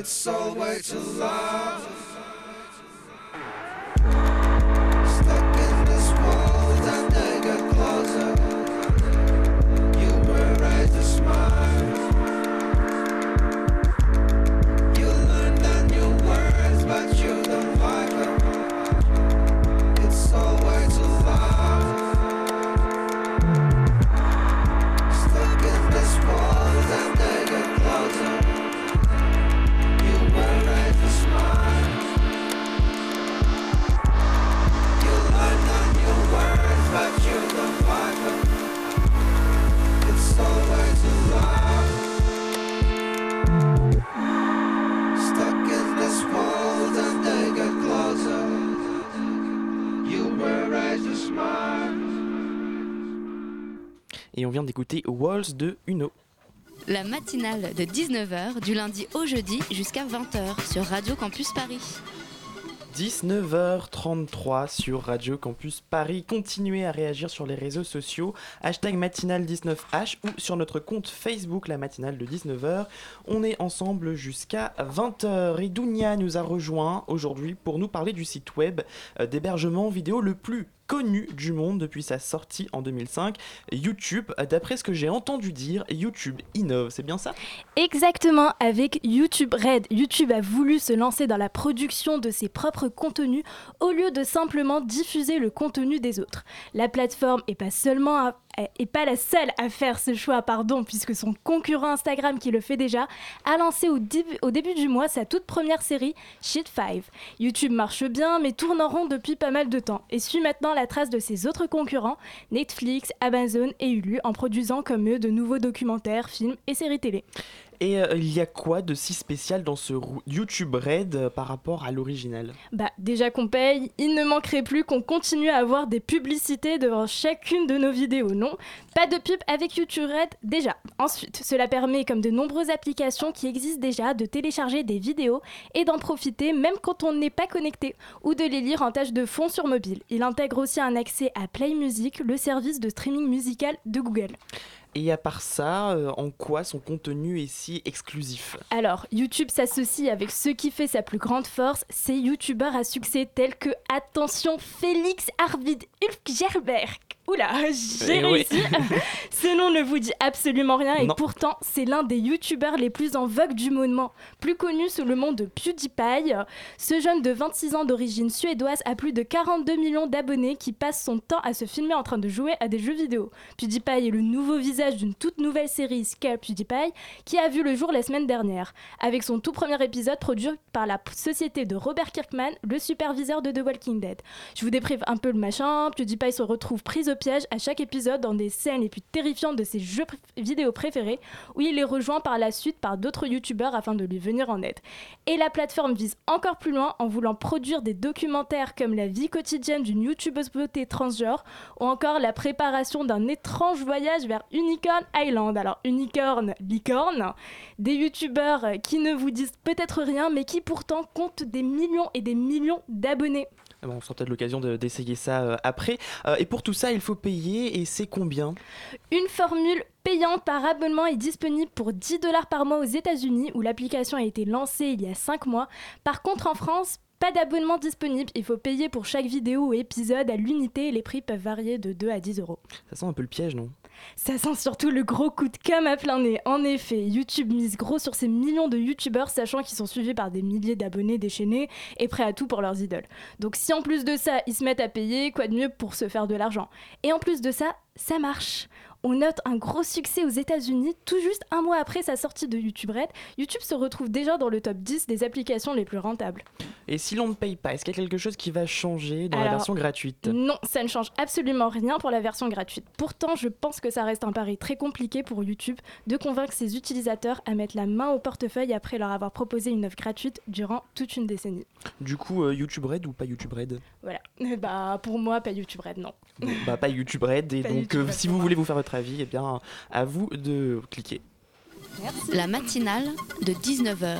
It's all way vient d'écouter Walls de Uno. La matinale de 19h du lundi au jeudi jusqu'à 20h sur Radio Campus Paris. 19h33 sur Radio Campus Paris. Continuez à réagir sur les réseaux sociaux, hashtag matinale19h ou sur notre compte Facebook, la matinale de 19h. On est ensemble jusqu'à 20h et Dounia nous a rejoint aujourd'hui pour nous parler du site web euh, d'hébergement vidéo le plus connu du monde depuis sa sortie en 2005, YouTube. D'après ce que j'ai entendu dire, YouTube innove, c'est bien ça? Exactement, avec YouTube Red, YouTube a voulu se lancer dans la production de ses propres contenus au lieu de simplement diffuser le contenu des autres. La plateforme est pas seulement à- est pas la seule à faire ce choix, pardon, puisque son concurrent Instagram, qui le fait déjà, a lancé au, début- du mois sa toute première série, Shit 5. YouTube marche bien, mais tourne en rond depuis pas mal de temps, et suit maintenant la trace de ses autres concurrents, Netflix, Amazon et Hulu, en produisant comme eux de nouveaux documentaires, films et séries télé. Et euh, il y a quoi de si spécial dans ce YouTube Red euh, par rapport à l'original? Bah déjà qu'on paye, il ne manquerait plus qu'on continue à avoir des publicités devant chacune de nos vidéos, non? Pas de pub avec YouTube Red déjà. Ensuite, cela permet, comme de nombreuses applications qui existent déjà, de télécharger des vidéos et d'en profiter même quand on n'est pas connecté, ou de les lire en tâche de fond sur mobile. Il intègre aussi un accès à Play Music, le service de streaming musical de Google. Et à part ça, euh, en quoi son contenu est si exclusif? Alors, YouTube s'associe avec ce qui fait sa plus grande force, ces youtubeurs à succès tels que, attention, Félix Arvid Ulfgerberg. Oula, j'ai Eh oui. réussi. ce nom ne vous dit absolument rien et pourtant, c'est l'un des youtubeurs les plus en vogue du moment. Plus connu sous le nom de PewDiePie, ce jeune de 26 ans d'origine suédoise a plus de 42 millions d'abonnés qui passe son temps à se filmer en train de jouer à des jeux vidéo. PewDiePie est le nouveau visage d'une toute nouvelle série Scare PewDiePie qui a vu le jour la semaine dernière, avec son tout premier épisode produit par la société de Robert Kirkman, le superviseur de The Walking Dead. Je vous déprive un peu le machin, PewDiePie se retrouve prise au piège à chaque épisode dans des scènes les plus terrifiantes de ses jeux vidéo préférés, où il est rejoint par la suite par d'autres youtubeurs afin de lui venir en aide. Et la plateforme vise encore plus loin en voulant produire des documentaires comme la vie quotidienne d'une youtubeuse beauté transgenre ou encore la préparation d'un étrange voyage vers Unicorn Island. Alors Unicorn, licorne, des youtubeurs qui ne vous disent peut-être rien mais qui pourtant comptent des millions et des millions d'abonnés. Ah On sera peut-être l'occasion de- d'essayer ça euh, après. Euh, et pour tout ça, il faut payer et c'est combien? Une formule payante par abonnement est disponible pour 10 dollars par mois aux États-Unis où l'application a été lancée il y a 5 mois. Par contre, en France, pas d'abonnement disponible. Il faut payer pour chaque vidéo ou épisode à l'unité et les prix peuvent varier de 2 à 10 euros. Ça sent un peu le piège, non? Ça sent surtout le gros coup de com' à plein nez. En effet, YouTube mise gros sur ces millions de youtubeurs, sachant qu'ils sont suivis par des milliers d'abonnés déchaînés et prêts à tout pour leurs idoles. Donc si en plus de ça, ils se mettent à payer, quoi de mieux pour se faire de l'argent? Et en plus de ça, ça marche. On note un gros succès aux États-Unis tout juste un mois après sa sortie de YouTube Red. YouTube se retrouve déjà dans le top 10 des applications les plus rentables. Et si l'on ne paye pas, est-ce qu'il y a quelque chose qui va changer dans la version gratuite? Non, ça ne change absolument rien pour la version gratuite. Pourtant, je pense que ça reste un pari très compliqué pour YouTube de convaincre ses utilisateurs à mettre la main au portefeuille après leur avoir proposé une offre gratuite durant toute une décennie. Du coup, euh, YouTube Red ou pas YouTube Red? Voilà. Bah, pour moi, pas YouTube Red, non. Bon, Bah pas YouTube Red. Et Pas donc, YouTube euh, si vous voulez vous faire votre avis, eh bien, à vous de cliquer. La matinale de 19h.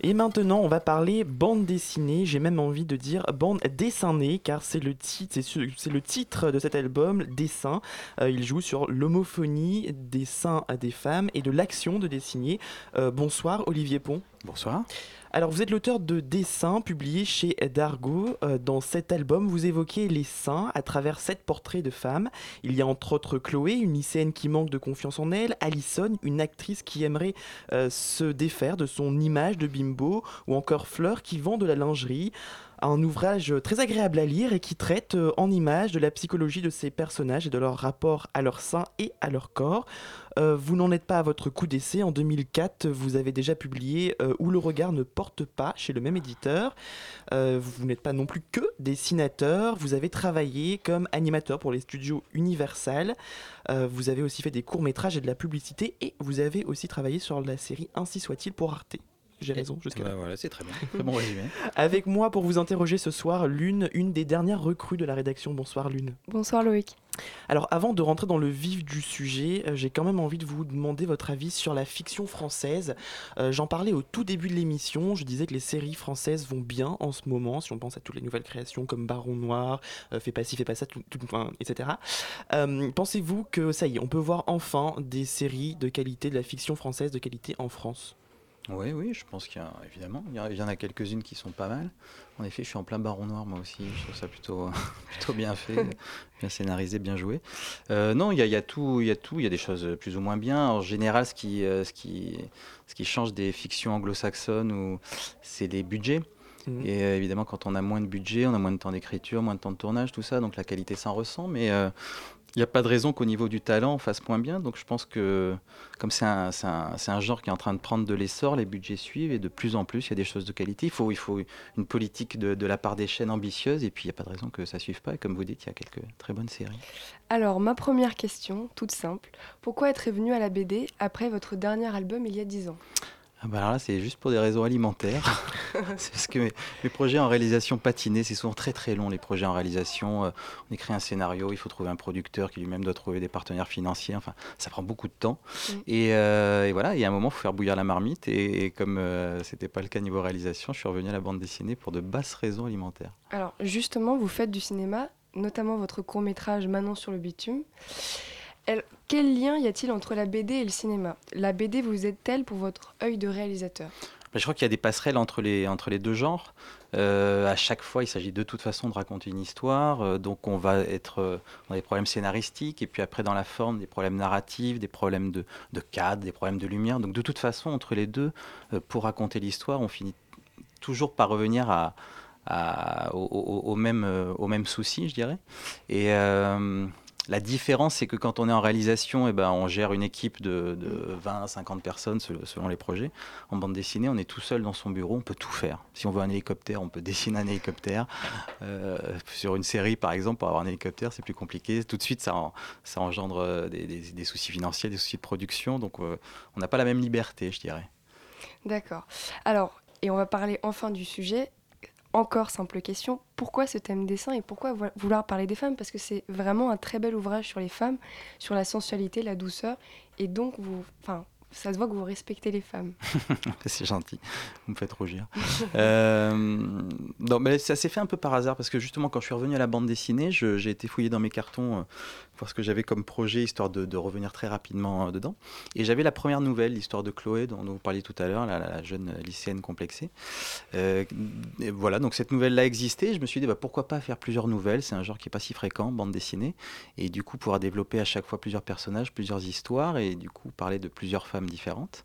Et maintenant, on va parler bande dessinée. J'ai même envie de dire bande dessinée, car c'est le titre, c'est su- c'est le titre de cet album, Dessin. Euh, il joue sur l'homophonie des seins des femmes et de l'action de dessiner. Euh, bonsoir, Olivier Pont. Bonsoir. Alors, vous êtes l'auteur de Dessins publiés chez Dargo. Euh, dans cet album, vous évoquez les seins à travers sept portraits de femmes. Il y a entre autres Chloé, une lycéenne qui manque de confiance en elle, Alison, une actrice qui aimerait euh, se défaire de son image de bimbo, ou encore Fleur qui vend de la lingerie. Un ouvrage très agréable à lire et qui traite euh, en images de la psychologie de ces personnages et de leur rapport à leur sein et à leur corps. Euh, vous n'en êtes pas à votre coup d'essai. En 2004, vous avez déjà publié euh, Où le regard ne porte pas chez le même éditeur. Vous n'êtes pas non plus que dessinateur. Vous avez travaillé comme animateur pour les studios Universal. Vous avez aussi fait des courts-métrages et de la publicité. Et vous avez aussi travaillé sur la série Ainsi soit-il pour Arte. J'ai raison jusqu'à Bah là. voilà, c'est très bien. Très bon résumé. Avec moi pour vous interroger ce soir, Lune, une des dernières recrues de la rédaction. Bonsoir Lune. Bonsoir Loïc. Alors avant de rentrer dans le vif du sujet, euh, j'ai quand même envie de vous demander votre avis sur la fiction française. Euh, J'en parlais au tout début de l'émission, je disais que les séries françaises vont bien en ce moment, si on pense à toutes les nouvelles créations comme Baron Noir, euh, Fais pas ci, fais pas ça, tout, tout- enfin, etc. Euh, Pensez-vous que ça y est, on peut voir enfin des séries de qualité, de la fiction française de qualité en France? Oui, oui, je pense qu'il y a, évidemment, il y, a- il y en a quelques-unes qui sont pas mal. En effet, je suis en plein baron noir, moi aussi. Je trouve ça plutôt, plutôt bien fait, bien scénarisé, bien joué. Euh, non, il y a, il y a tout, il y a tout. Il y a des choses plus ou moins bien. En général, ce qui, euh, ce qui, ce qui change des fictions anglo-saxonnes, c'est les budgets. Et euh, évidemment, quand on a moins de budget, on a moins de temps d'écriture, moins de temps de tournage, tout ça, donc la qualité s'en ressent. Mais euh, il n'y a pas de raison qu'au niveau du talent, on fasse moins bien. Donc je pense que comme c'est un, genre qui est en train de prendre de l'essor, les budgets suivent et de plus en plus, il y a des choses de qualité. Il faut, une politique de, de la part des chaînes ambitieuse et puis il n'y a pas de raison que ça ne suive pas. Et comme vous dites, il y a quelques très bonnes séries. Alors, ma première question, toute simple. Pourquoi être venu à la BD après votre dernier album il y a 10 ans? Ah bah alors là, c'est juste pour des raisons alimentaires. c'est parce que mes, mes projets en réalisation patinés, c'est souvent très très long les projets en réalisation. Euh, on écrit un scénario, il faut trouver un producteur qui lui-même doit trouver des partenaires financiers. Enfin, ça prend beaucoup de temps. Mm. Et, euh, et voilà, il y a un moment, il faut faire bouillir la marmite. Et, et comme euh, c'était pas le cas niveau réalisation, je suis revenu à la bande dessinée pour de basses raisons alimentaires. Alors, justement, vous faites du cinéma, notamment votre court-métrage Manon sur le bitume. Elle- quel lien y a-t-il entre la BD et le cinéma? La BD vous aide-t-elle pour votre œil de réalisateur? Je crois qu'il y a des passerelles entre les, entre les deux genres. Euh, à chaque fois, il s'agit de toute façon de raconter une histoire. euh, donc, on va être euh, dans des problèmes scénaristiques. Et puis après, dans la forme, des problèmes narratifs, des problèmes de, de cadre, des problèmes de lumière. Donc, de toute façon, entre les deux, pour raconter l'histoire, on finit toujours par revenir à, au, au- même, au même souci, je dirais. Et la différence, c'est que quand on est en réalisation, eh ben, on gère une équipe de, de 20, 50 personnes sel- selon les projets. En bande dessinée, on est tout seul dans son bureau, on peut tout faire. Si on veut un hélicoptère, on peut dessiner un hélicoptère. Euh, sur une série, par exemple, pour avoir un hélicoptère, c'est plus compliqué. Tout de suite, ça, en- ça engendre euh, des soucis financiers, des soucis de production. Donc, euh, on n'a pas la même liberté, je dirais. D'accord. Alors, et on va parler enfin du sujet. Encore simple question, pourquoi ce thème dessin et pourquoi vo- vouloir parler des femmes? Parce que c'est vraiment un très bel ouvrage sur les femmes, sur la sensualité, la douceur, et donc vous, enfin, ça se voit que vous respectez les femmes. c'est gentil, vous me faites rougir. Euh, mais ça s'est fait un peu par hasard parce que justement, quand je suis revenu à la bande dessinée, j'ai été fouillé dans mes cartons euh, voir ce que j'avais comme projet histoire de, revenir très rapidement euh, dedans. Et j'avais la première nouvelle, l'histoire de Chloé, dont vous parliez tout à l'heure, la, jeune lycéenne complexée. Euh, voilà, donc cette nouvelle-là existait. Je me suis dit, bah, pourquoi pas faire plusieurs nouvelles? C'est un genre qui n'est pas si fréquent, bande dessinée. Et du coup, pouvoir développer à chaque fois plusieurs personnages, plusieurs histoires, et du coup, parler de plusieurs femmes différentes.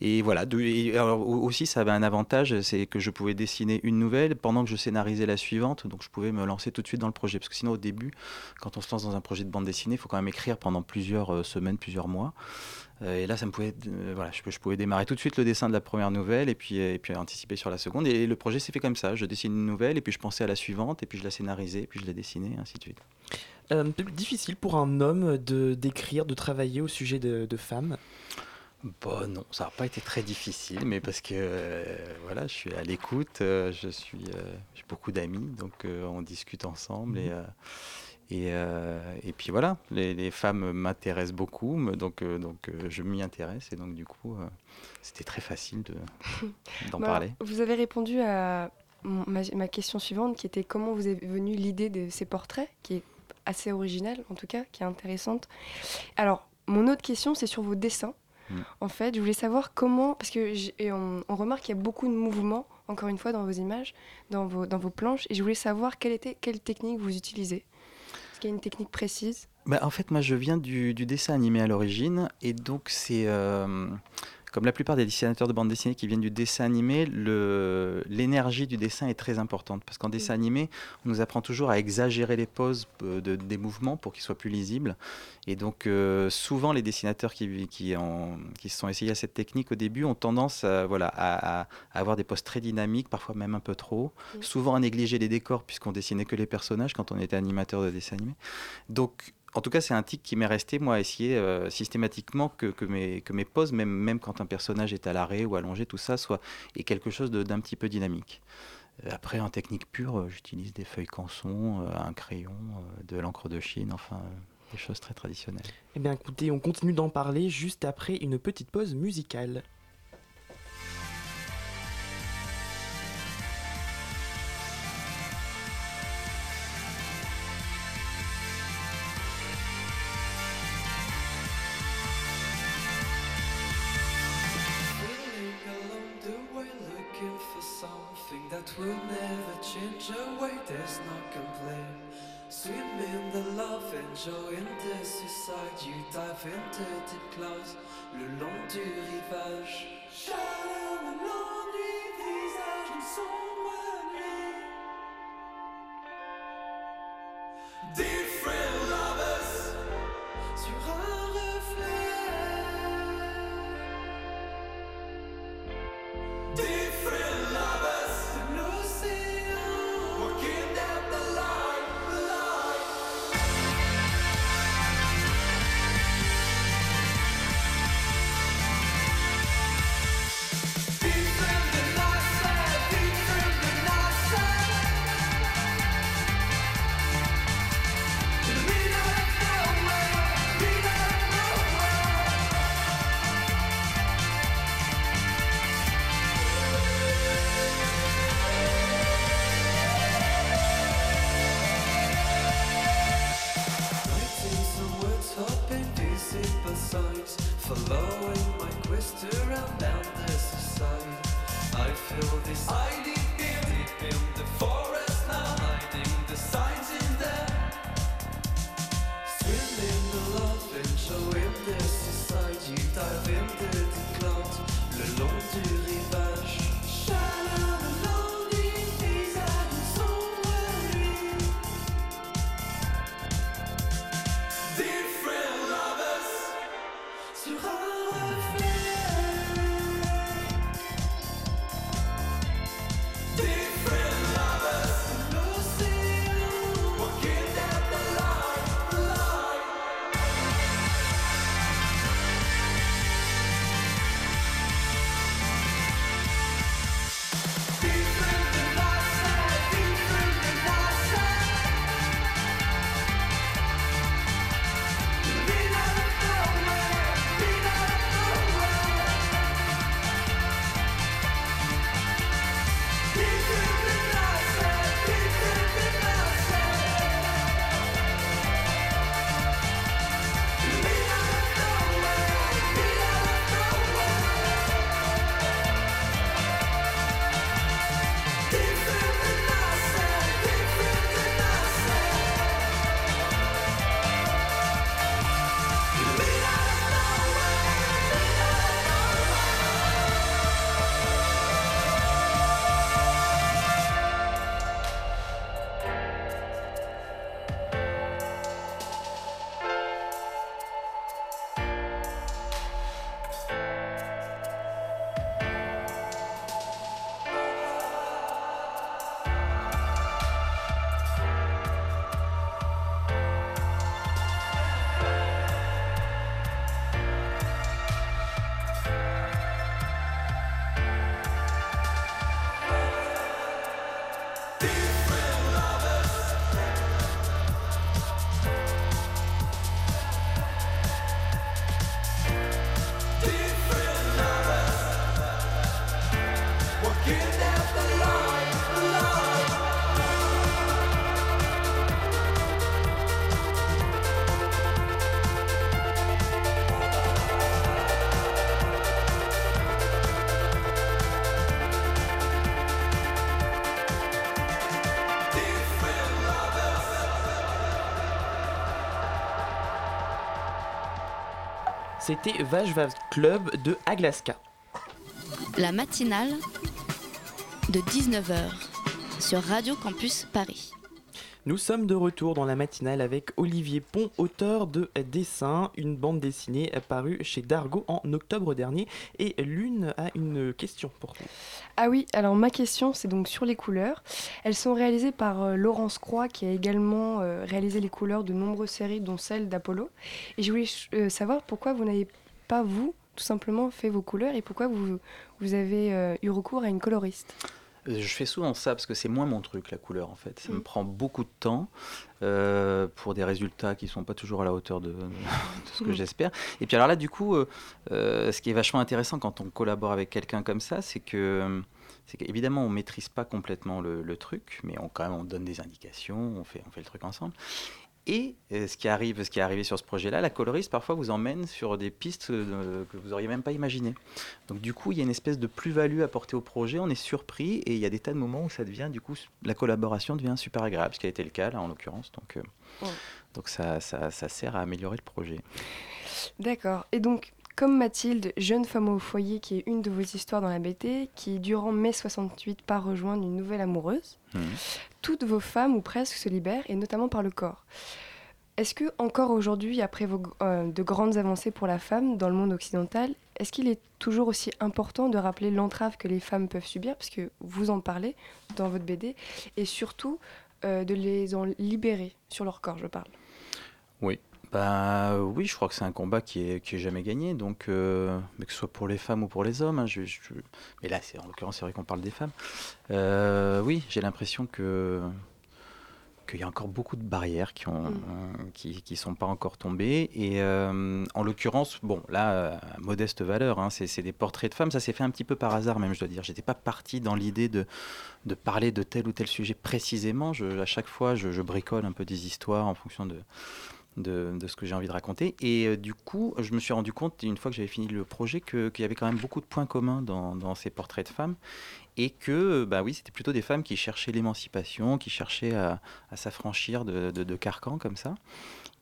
Et voilà, aussi, ça avait un avantage, c'est que je pouvais dessiner une nouvelle pendant que je scénarisais la suivante, donc je pouvais me lancer tout de suite dans le projet. Parce que sinon, au début, quand on se lance dans un projet de bande il faut quand même écrire pendant plusieurs euh, semaines, plusieurs mois. Euh, et là, ça me pouvait, euh, voilà, je, je pouvais démarrer tout de suite le dessin de la première nouvelle et puis, et puis anticiper sur la seconde. Et le projet s'est fait comme ça. Je dessine une nouvelle et puis je pensais à la suivante et puis je la scénarisais et puis je la dessinais, ainsi de suite. Euh, difficile pour un homme de d'écrire, de travailler au sujet de, de femmes? Bon, non, ça n'a pas été très difficile, mais parce que euh, voilà, je suis à l'écoute, euh, je suis, euh, j'ai beaucoup d'amis, donc on discute ensemble et, euh, Et, euh, et puis voilà, les, les femmes m'intéressent beaucoup, donc, euh, donc euh, je m'y intéresse et donc du coup c'était très facile de- d'en Bah, parler. Vous avez répondu à ma, ma question suivante qui était comment vous est venue l'idée de ces portraits, qui est assez originale en tout cas, qui est intéressante. Alors, mon autre question, c'est sur vos dessins. Mm. En fait, je voulais savoir comment, parce que et on, on remarque qu'il y a beaucoup de mouvements, encore une fois, dans vos images, dans vos, dans vos planches, et je voulais savoir quelle, était, quelle technique vous utilisez. Qu'il y a une technique précise? Bah, en fait, moi, je viens du, du dessin animé à l'origine, et donc c'est euh, comme la plupart des dessinateurs de bande dessinée qui viennent du dessin animé, l'énergie du dessin est très importante parce qu'en dessin animé, on nous apprend toujours à exagérer les poses euh, de- des mouvements pour qu'ils soient plus lisibles, et donc euh, souvent les dessinateurs qui, qui, en- qui se sont essayés à cette technique au début ont tendance à, voilà, à, à- à avoir des poses très dynamiques, parfois même un peu trop, Mm. souvent à négliger les décors puisqu'on dessinait que les personnages quand on était animateur de dessin animé. Donc, en tout cas, c'est un tic qui m'est resté, moi, à essayer euh, systématiquement que, mes, que mes poses, même, quand un personnage est à l'arrêt ou allongé, tout ça, soit quelque chose d'un petit peu dynamique. Euh, Après, en technique pure, euh, j'utilise des feuilles canson, un crayon, de l'encre de Chine, enfin, des choses très traditionnelles. Eh bien écoutez, on continue d'en parler juste après une petite pause musicale. Eu in this society, c'était Vache Club de Aglaska. La matinale de 19h sur Radio Campus Paris. Nous sommes de retour dans la matinale avec Olivier Pont, auteur de Dessin, une bande dessinée parue chez Dargo en octobre dernier. Et l'une a une question pour vous. Ah oui, alors ma question, c'est donc sur les couleurs. Elles sont réalisées par euh, Laurence Croix, qui a également euh, réalisé les couleurs de nombreuses séries, dont celle d'Apollo. Et je voulais euh, savoir pourquoi vous n'avez pas, vous, tout simplement, fait vos couleurs et pourquoi vous, vous avez eu recours à une coloriste? Je fais souvent ça parce que c'est moins mon truc, la couleur en fait. Ça me Mm. prend beaucoup de temps euh, pour des résultats qui sont pas toujours à la hauteur de, de ce que Mm. j'espère. Et puis alors là, du coup, euh, euh, ce qui est vachement intéressant quand on collabore avec quelqu'un comme ça, c'est que c'est qu'évidemment on maîtrise pas complètement le, le truc, mais on quand même on donne des indications, on fait on fait le truc ensemble. Et euh, ce qui arrive, ce qui est arrivé sur ce projet-là, la coloriste parfois vous emmène sur des pistes euh, que vous auriez même pas imaginées. Donc du coup, il y a une espèce de plus-value apportée au projet. On est surpris et il y a des tas de moments où ça devient, du coup, la collaboration devient super agréable, ce qui a été le cas là en l'occurrence. Donc, euh, Ouais. donc ça, ça, ça sert à améliorer le projet. D'accord. Et donc, comme Mathilde, jeune femme au foyer, qui est une de vos histoires dans la BT, qui durant mai 68 part rejoindre une nouvelle amoureuse, toutes vos femmes, ou presque, se libèrent, et notamment par le corps. Est-ce que, encore aujourd'hui, après vos, euh, de grandes avancées pour la femme dans le monde occidental, est-ce qu'il est toujours aussi important de rappeler l'entrave que les femmes peuvent subir, parce que vous en parlez dans votre BD, et surtout euh, de les en libérer sur leur corps, je parle? Oui. Bah oui, je crois que c'est un combat qui est, qui est jamais gagné, donc euh, mais que ce soit pour les femmes ou pour les hommes. hein, je- je- mais là, c'est en l'occurrence, c'est vrai qu'on parle des femmes. Euh, oui, j'ai l'impression que qu'il y a encore beaucoup de barrières qui ont qui, qui sont pas encore tombées et euh, en l'occurrence, bon là, euh, à modeste valeur, hein, c'est c'est des portraits de femmes. Ça s'est fait un petit peu par hasard même, je dois dire. J'étais pas parti dans l'idée de de parler de tel ou tel sujet précisément. Je, à chaque fois, je, je bricole un peu des histoires en fonction de de, ce que j'ai envie de raconter. Et euh, du coup, je me suis rendu compte, une fois que j'avais fini le projet, qu'il y avait quand même beaucoup de points communs dans, dans ces portraits de femmes. Et que, bah oui, c'était plutôt des femmes qui cherchaient l'émancipation, qui cherchaient à, à s'affranchir de, de, de carcans comme ça.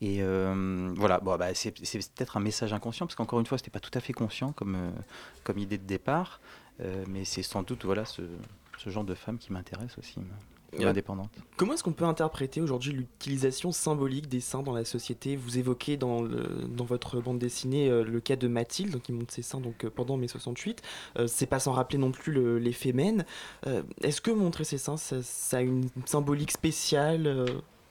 Et euh, voilà, bon, bah, c'est peut-être un message inconscient, parce qu'encore une fois, c'était pas tout à fait conscient comme, euh, comme idée de départ. Mais c'est sans doute voilà, ce, ce genre de femmes qui m'intéresse aussi, indépendante. Comment est-ce qu'on peut interpréter aujourd'hui l'utilisation symbolique des seins dans la société? Vous évoquez dans, le- dans votre bande dessinée euh, le cas de Mathilde qui monte ses seins donc, euh, pendant mai 68. Euh, C'est pas sans rappeler non plus le- les Femen. Euh, Est-ce que montrer ses seins, ça, ça a une symbolique spéciale?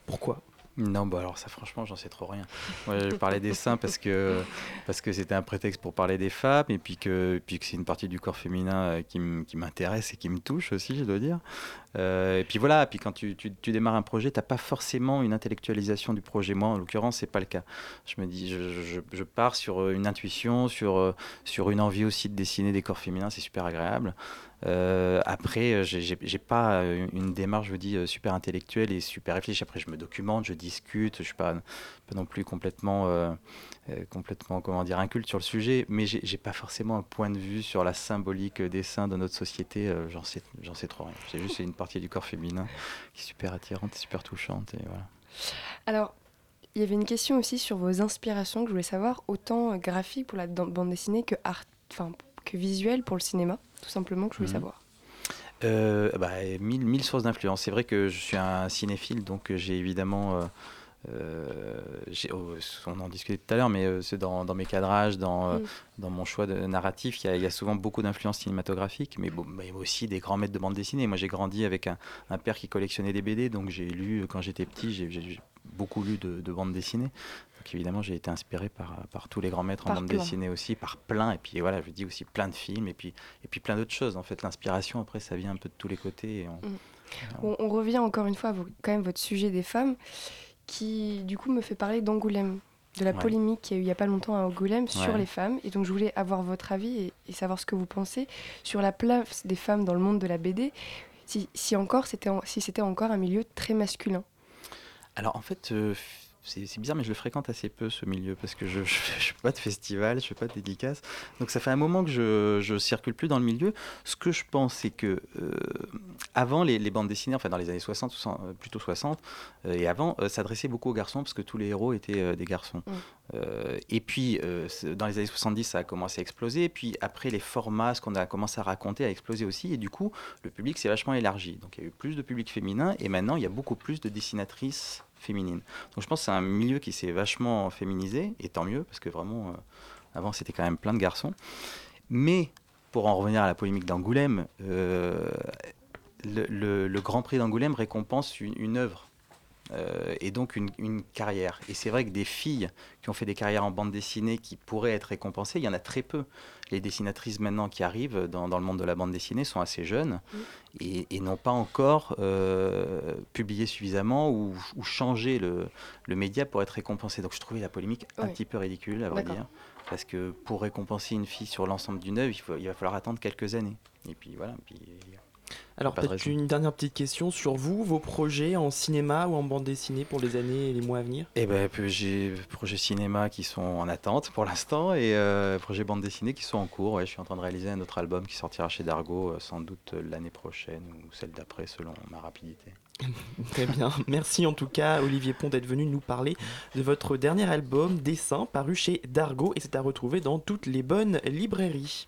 Pourquoi? Non, bah alors ça, franchement, j'en sais trop rien. Moi, je parlais des seins parce que parce que c'était un prétexte pour parler des femmes et puis que puis que c'est une partie du corps féminin euh, qui m'intéresse et qui me touche aussi, je dois dire. Euh, et puis voilà, puis quand tu, tu, tu démarres un projet, t'as pas forcément une intellectualisation du projet. Moi, en l'occurrence, c'est pas le cas. Je me dis, je, je, je pars sur euh, une intuition, sur sur une envie aussi de dessiner des corps féminins, c'est super agréable. Euh, après, euh, j'ai- pas euh, une démarche, je vous dis, euh, super intellectuelle et super réfléchie. Après, je me documente, je discute, je suis pas, non plus complètement, complètement, comment dire, inculte sur le sujet, mais j'ai pas forcément un point de vue sur la symbolique des seins de notre société. J'en sais, trop rien. C'est juste une partie du corps féminin qui est super attirante, super touchante et voilà. Alors, il y avait une question aussi sur vos inspirations que je voulais savoir, autant graphique pour la bande dessinée que, art, que visuel pour le cinéma, tout simplement, que je voulais Mhm. savoir. Euh, bah, mille, mille sources d'influence. C'est vrai que je suis un cinéphile, donc euh, j'ai évidemment. euh, euh, oh, on en discutait tout à l'heure, mais c'est dans, dans mes cadrages, dans, dans mon choix de narratif, il y a, il y a souvent beaucoup d'influences cinématographiques, mais, bon, mais aussi des grands maîtres de bande dessinée. Moi, j'ai grandi avec un, un père qui collectionnait des BD, donc j'ai lu, quand j'étais petit, j'ai beaucoup lu de, de bande dessinée. Donc évidemment, j'ai été inspiré par, par tous les grands maîtres en bande plein. dessinée aussi, par plein, et puis voilà, je dis aussi plein de films, et puis, et puis plein d'autres choses. En fait, l'inspiration, après, ça vient un peu de tous les côtés. et on- Mm. On, on revient encore une fois à quand même votre sujet des femmes, qui du coup me fait parler d'Angoulême, de la Ouais. polémique qu'il y a eu il n'y a pas longtemps à Angoulême sur Ouais. les femmes. Et donc je voulais avoir votre avis et, et savoir ce que vous pensez sur la place des femmes dans le monde de la BD, si, si encore c'était en- si c'était encore un milieu très masculin. Alors en fait, euh, c'est bizarre, mais je le fréquente assez peu ce milieu parce que je ne fais pas de festival, je fais pas de dédicaces. Donc ça fait un moment que je, je circule plus dans le milieu. Ce que je pense, c'est que euh, avant les, les bandes dessinées, enfin dans les années 60, ou cent- euh, plutôt 60, euh, et avant, euh, s'adressait beaucoup aux garçons parce que tous les héros étaient des garçons. Mm. Euh, et puis, dans les années 70, ça a commencé à exploser. Et puis après, les formats, ce qu'on a commencé à raconter, a explosé aussi. Et du coup, le public s'est vachement élargi. Donc il y a eu plus de public féminin. Et maintenant, il y a beaucoup plus de dessinatrices Donc je pense que c'est un milieu qui s'est vachement féminisé. Et tant mieux, parce que vraiment, euh, avant, c'était quand même plein de garçons. Mais pour en revenir à la polémique d'Angoulême, euh, le, Grand Prix d'Angoulême récompense une œuvre. Euh, et donc une, une carrière. Et c'est vrai que des filles qui ont fait des carrières en bande dessinée qui pourraient être récompensées, il y en a très peu. Les dessinatrices maintenant qui arrivent dans, dans le monde de la bande dessinée sont assez jeunes et, et n'ont pas encore euh, publié suffisamment ou, ou changé le, le média pour être récompensées. Donc je trouvais la polémique un petit peu ridicule, à vrai dire. Parce que pour récompenser une fille sur l'ensemble d'une œuvre, il, faut- il va falloir attendre quelques années. Et puis voilà. Puis, Alors de peut-être une dernière petite question sur vous, vos projets en cinéma ou en bande dessinée pour les années et les mois à venir? Eh ben, j'ai projets cinéma qui sont en attente pour l'instant et euh, projets bande dessinée qui sont en cours. Ouais, je suis en train de réaliser un autre album qui sortira chez Dargo euh, sans doute euh, l'année prochaine ou celle d'après selon ma rapidité. Très bien. Merci en tout cas, Olivier Pont, d'être venu nous parler de votre dernier album, Dessin, paru chez Dargo et c'est à retrouver dans toutes les bonnes librairies.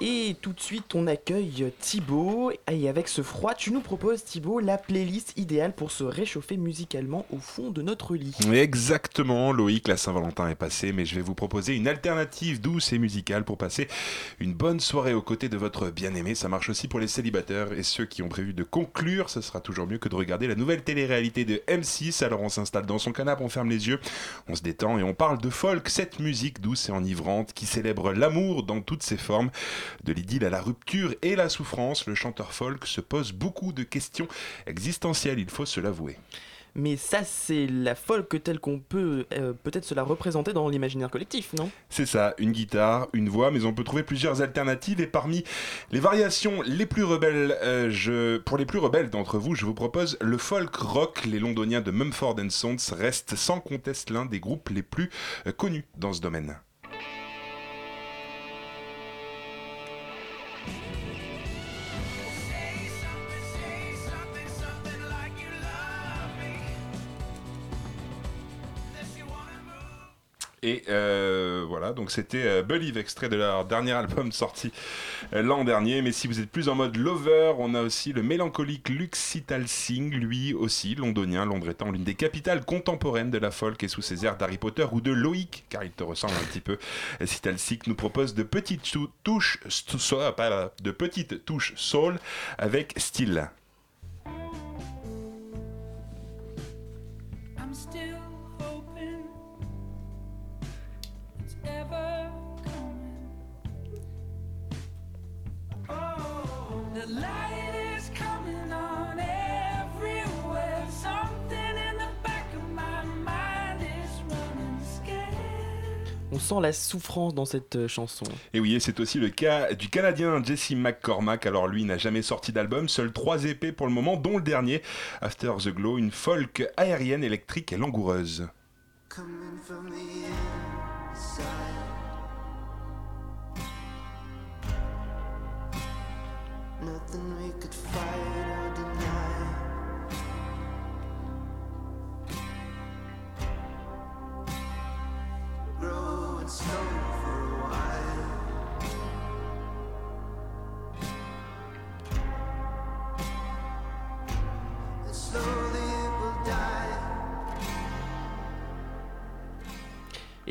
Et tout de suite, on accueille Thibaut. Et avec ce froid, tu nous proposes, Thibaut, la playlist idéale pour se réchauffer musicalement au fond de notre lit. Exactement, Loïc, la Saint-Valentin est passée, mais je vais vous proposer une alternative douce et musicale pour passer une bonne soirée aux côtés de votre bien-aimé. Ça marche aussi pour les célibataires et ceux qui ont prévu de conclure. Ce sera toujours mieux que de regarder la nouvelle télé-réalité de M6. Alors on s'installe dans son canapé, on ferme les yeux, on se détend et on parle de folk, cette musique douce et enivrante qui célèbre l'amour dans toutes ses formes. De l'idylle à la rupture et la souffrance, le chanteur folk se pose beaucoup de questions existentielles, il faut se l'avouer. Mais ça, c'est la folk telle qu'on peut euh, peut-être se la représenter dans l'imaginaire collectif, non? C'est ça, une guitare, une voix, mais on peut trouver plusieurs alternatives et parmi les variations les plus rebelles, euh, je, pour les plus rebelles d'entre vous, je vous propose le folk rock. Les londoniens de Mumford Sons restent sans conteste l'un des groupes les plus euh, connus dans ce domaine. Et euh, voilà, donc c'était euh, Believe, extrait de leur dernier album sorti euh, l'an dernier. Mais si vous êtes plus en mode lover, on a aussi le mélancolique Luke Sital Singh, lui aussi londonien, Londres étant l'une des capitales contemporaines de la folk et sous ses airs d'Harry Potter ou de Loïc, car il te ressemble un petit peu. Sital Singh nous propose ah, de petites touches soul avec style. On sent la souffrance dans cette euh, chanson. Et oui, et c'est aussi le cas du Canadien Jesse McCormack. Alors lui n'a jamais sorti d'album, seuls trois épées pour le moment, dont le dernier, After the Glow, une folk aérienne, électrique et langoureuse. Coming from the inside. Nothing we could fight or deny.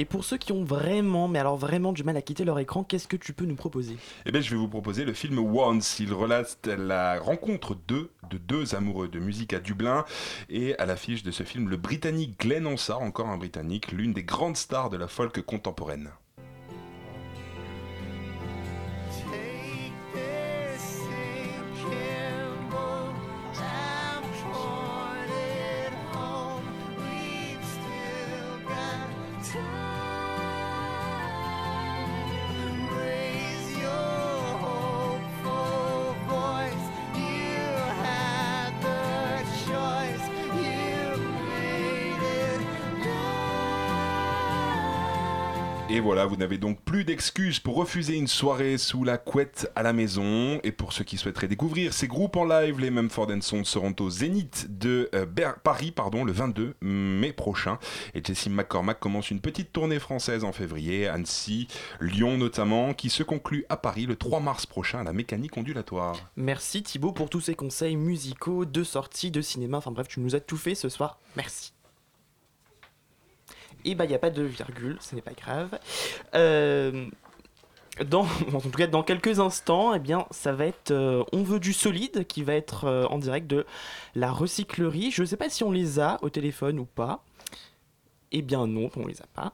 Et pour ceux qui ont vraiment, mais alors vraiment du mal à quitter leur écran, qu'est-ce que tu peux nous proposer? Eh bien, je vais vous proposer le film Once. Il relate la rencontre de, de deux amoureux de musique à Dublin. Et à l'affiche de ce film, le Britannique Glenn Hansard, encore un Britannique, l'une des grandes stars de la folk contemporaine. Et voilà, vous n'avez donc plus d'excuses pour refuser une soirée sous la couette à la maison. Et pour ceux qui souhaiteraient découvrir ces groupes en live, les Mumford Sons seront au Zénith de euh, Paris pardon, le 22 mai prochain. Et Jessie McCormack commence une petite tournée française en février, Annecy, Lyon notamment, qui se conclut à Paris le 3 mars prochain à la mécanique ondulatoire. Merci Thibaut pour tous ces conseils musicaux, de sorties, de cinéma. Enfin bref, tu nous as tout fait ce soir. Merci. Et bah, il n'y a pas de virgule, ce n'est pas grave. Euh, dans, en tout cas, dans quelques instants, eh bien, ça va être euh, On veut du solide qui va être euh, en direct de la recyclerie. Je ne sais pas si on les a au téléphone ou pas. Eh bien non, on les a pas.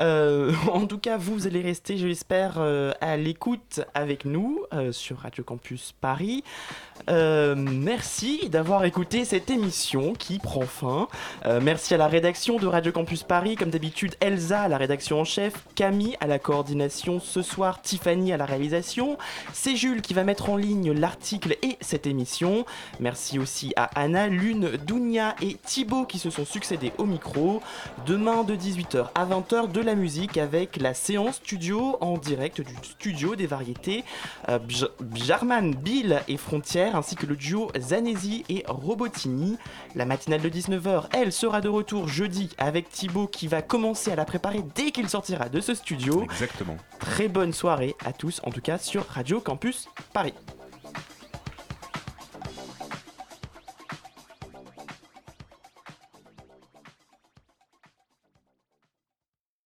Euh, en tout cas, vous allez rester, je l'espère, euh, à l'écoute avec nous euh, sur Radio Campus Paris. Merci d'avoir écouté cette émission qui prend fin. Merci à la rédaction de Radio Campus Paris, comme d'habitude Elsa à la rédaction en chef, Camille à la coordination ce soir, Tiffany à la réalisation. C'est Jules qui va mettre en ligne l'article et cette émission. Merci aussi à Anna, Lune, Dounia et Thibaut qui se sont succédés au micro. Demain de 18h à 20h de la musique avec la séance studio en direct du studio des variétés euh, Jarman, Bill et Frontières ainsi que le duo Zanesi et Robotini. La matinale de 19h, elle sera de retour jeudi avec Thibaut qui va commencer à la préparer dès qu'il sortira de ce studio. Exactement. Très bonne soirée à tous, en tout cas sur Radio Campus Paris.